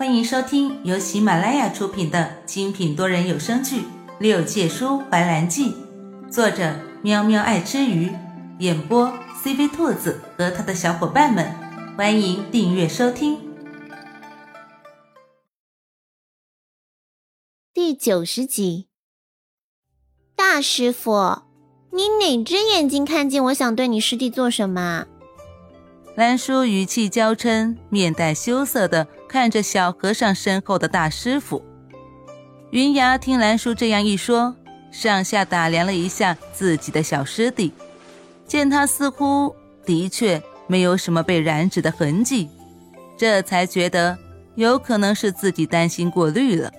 欢迎收听由喜马拉雅出品的精品多人有声剧《六界书怀兰记》，作者喵喵爱吃鱼，演播 CV 兔子和他的小伙伴们。欢迎订阅收听。第九十集，大师傅，你哪只眼睛看见我想对你师弟做什么？兰叔语气娇嗔，面带羞涩的看着小和尚身后的大师傅。云崖听兰叔这样一说，上下打量了一下自己的小师弟，见他似乎的确没有什么被染指的痕迹，这才觉得有可能是自己担心过虑了。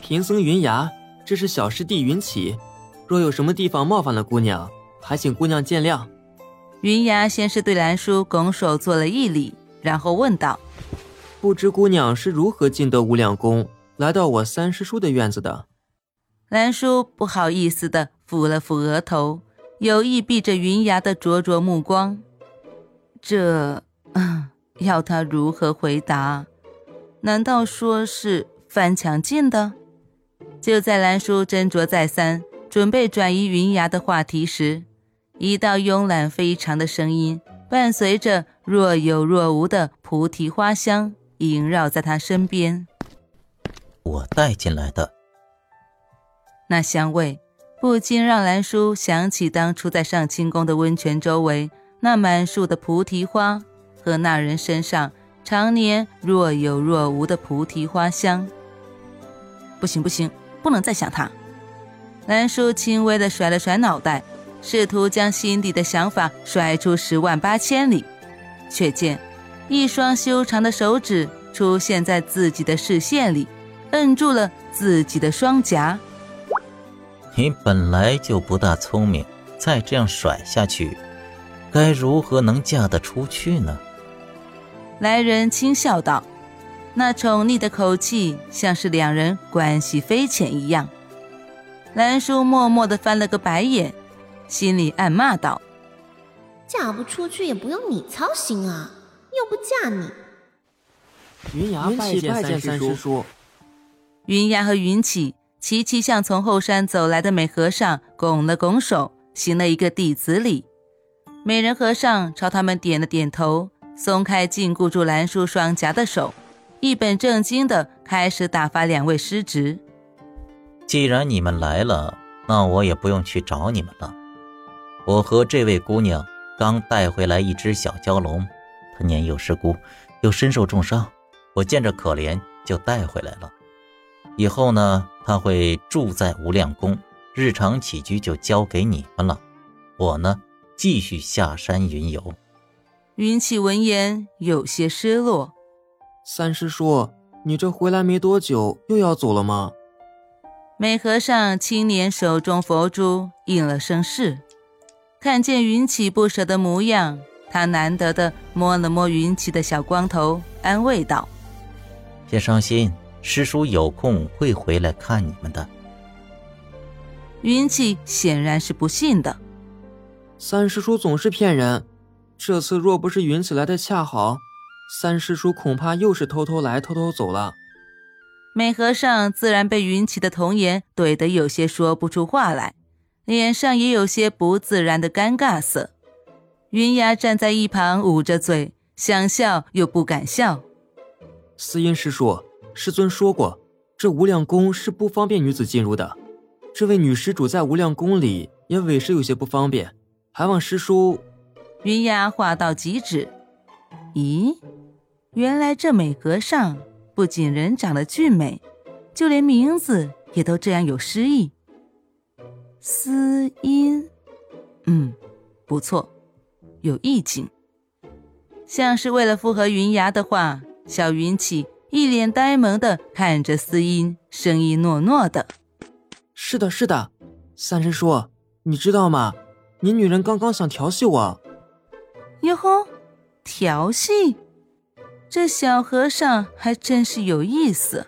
贫僧云崖，这是小师弟云起，若有什么地方冒犯了姑娘，还请姑娘见谅。云崖先是对兰叔拱手做了一礼，然后问道：“不知姑娘是如何进得无量宫，来到我三师叔的院子的？”兰叔不好意思的抚了抚额头，有意避着云崖的灼灼目光。这，要他如何回答？难道说是翻墙进的？就在兰叔斟酌再三，准备转移云崖的话题时，一道慵懒非常的声音，伴随着若有若无的菩提花香萦绕在他身边。我带进来的那香味，不禁让兰叔想起当初在上清宫的温泉周围那满树的菩提花，和那人身上常年若有若无的菩提花香。不行不行，不能再想他。兰叔轻微的甩了甩脑袋。试图将心底的想法甩出十万八千里，却见一双修长的手指出现在自己的视线里，摁住了自己的双颊。你本来就不大聪明，再这样甩下去，该如何能嫁得出去呢？来人轻笑道，那宠溺的口气像是两人关系匪浅一样。兰叔默默地翻了个白眼。心里暗骂道：“嫁不出去也不用你操心啊，又不嫁你。”云崖拜见三师叔。云崖和云起齐齐向从后山走来的美和尚拱了拱手，行了一个弟子礼。美人和尚朝他们点了点头，松开禁锢住兰叔双颊的手，一本正经的开始打发两位师侄。既然你们来了，那我也不用去找你们了。我和这位姑娘刚带回来一只小蛟龙，它年幼失孤，又身受重伤，我见着可怜就带回来了。以后呢，他会住在无量宫，日常起居就交给你们了。我呢，继续下山云游。云起闻言有些失落。三师叔，你这回来没多久又要走了吗？美和尚青年手中佛珠应了声是。看见云起不舍的模样，他难得的摸了摸云起的小光头，安慰道：“别伤心，师叔有空会回来看你们的。”云起显然是不信的，三师叔总是骗人。这次若不是云起来的恰好，三师叔恐怕又是偷偷来偷偷走了。美和尚自然被云起的童言怼得有些说不出话来。脸上也有些不自然的尴尬色，云崖站在一旁捂着嘴，想笑又不敢笑。司音师叔，师尊说过，这无量宫是不方便女子进入的。这位女施主在无量宫里也委实有些不方便，还望师叔……云崖话到即止。咦，原来这美和尚不仅人长得俊美，就连名字也都这样有诗意。思音，嗯，不错，有意境。像是为了附和云崖的话，小云起一脸呆萌的看着思音，声音糯糯的：“是的，是的，三师叔，你知道吗？你女人刚刚想调戏我。”哟吼，调戏？这小和尚还真是有意思。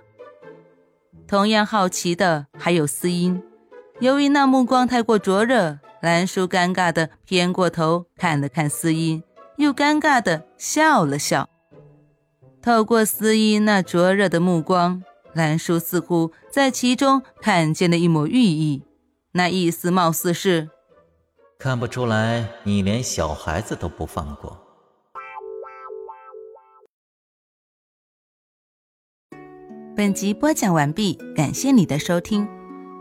同样好奇的还有思音。由于那目光太过灼热，兰叔尴尬的偏过头看了看司音，又尴尬的笑了笑。透过司音那灼热的目光，兰叔似乎在其中看见了一抹寓意。那意思貌似是：看不出来你连小孩子都不放过。本集播讲完毕，感谢你的收听。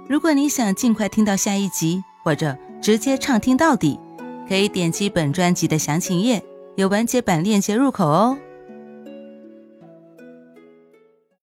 如果你想尽快听到下一集，或者直接畅听到底，可以点击本专辑的详情页，有完结版链接入口哦。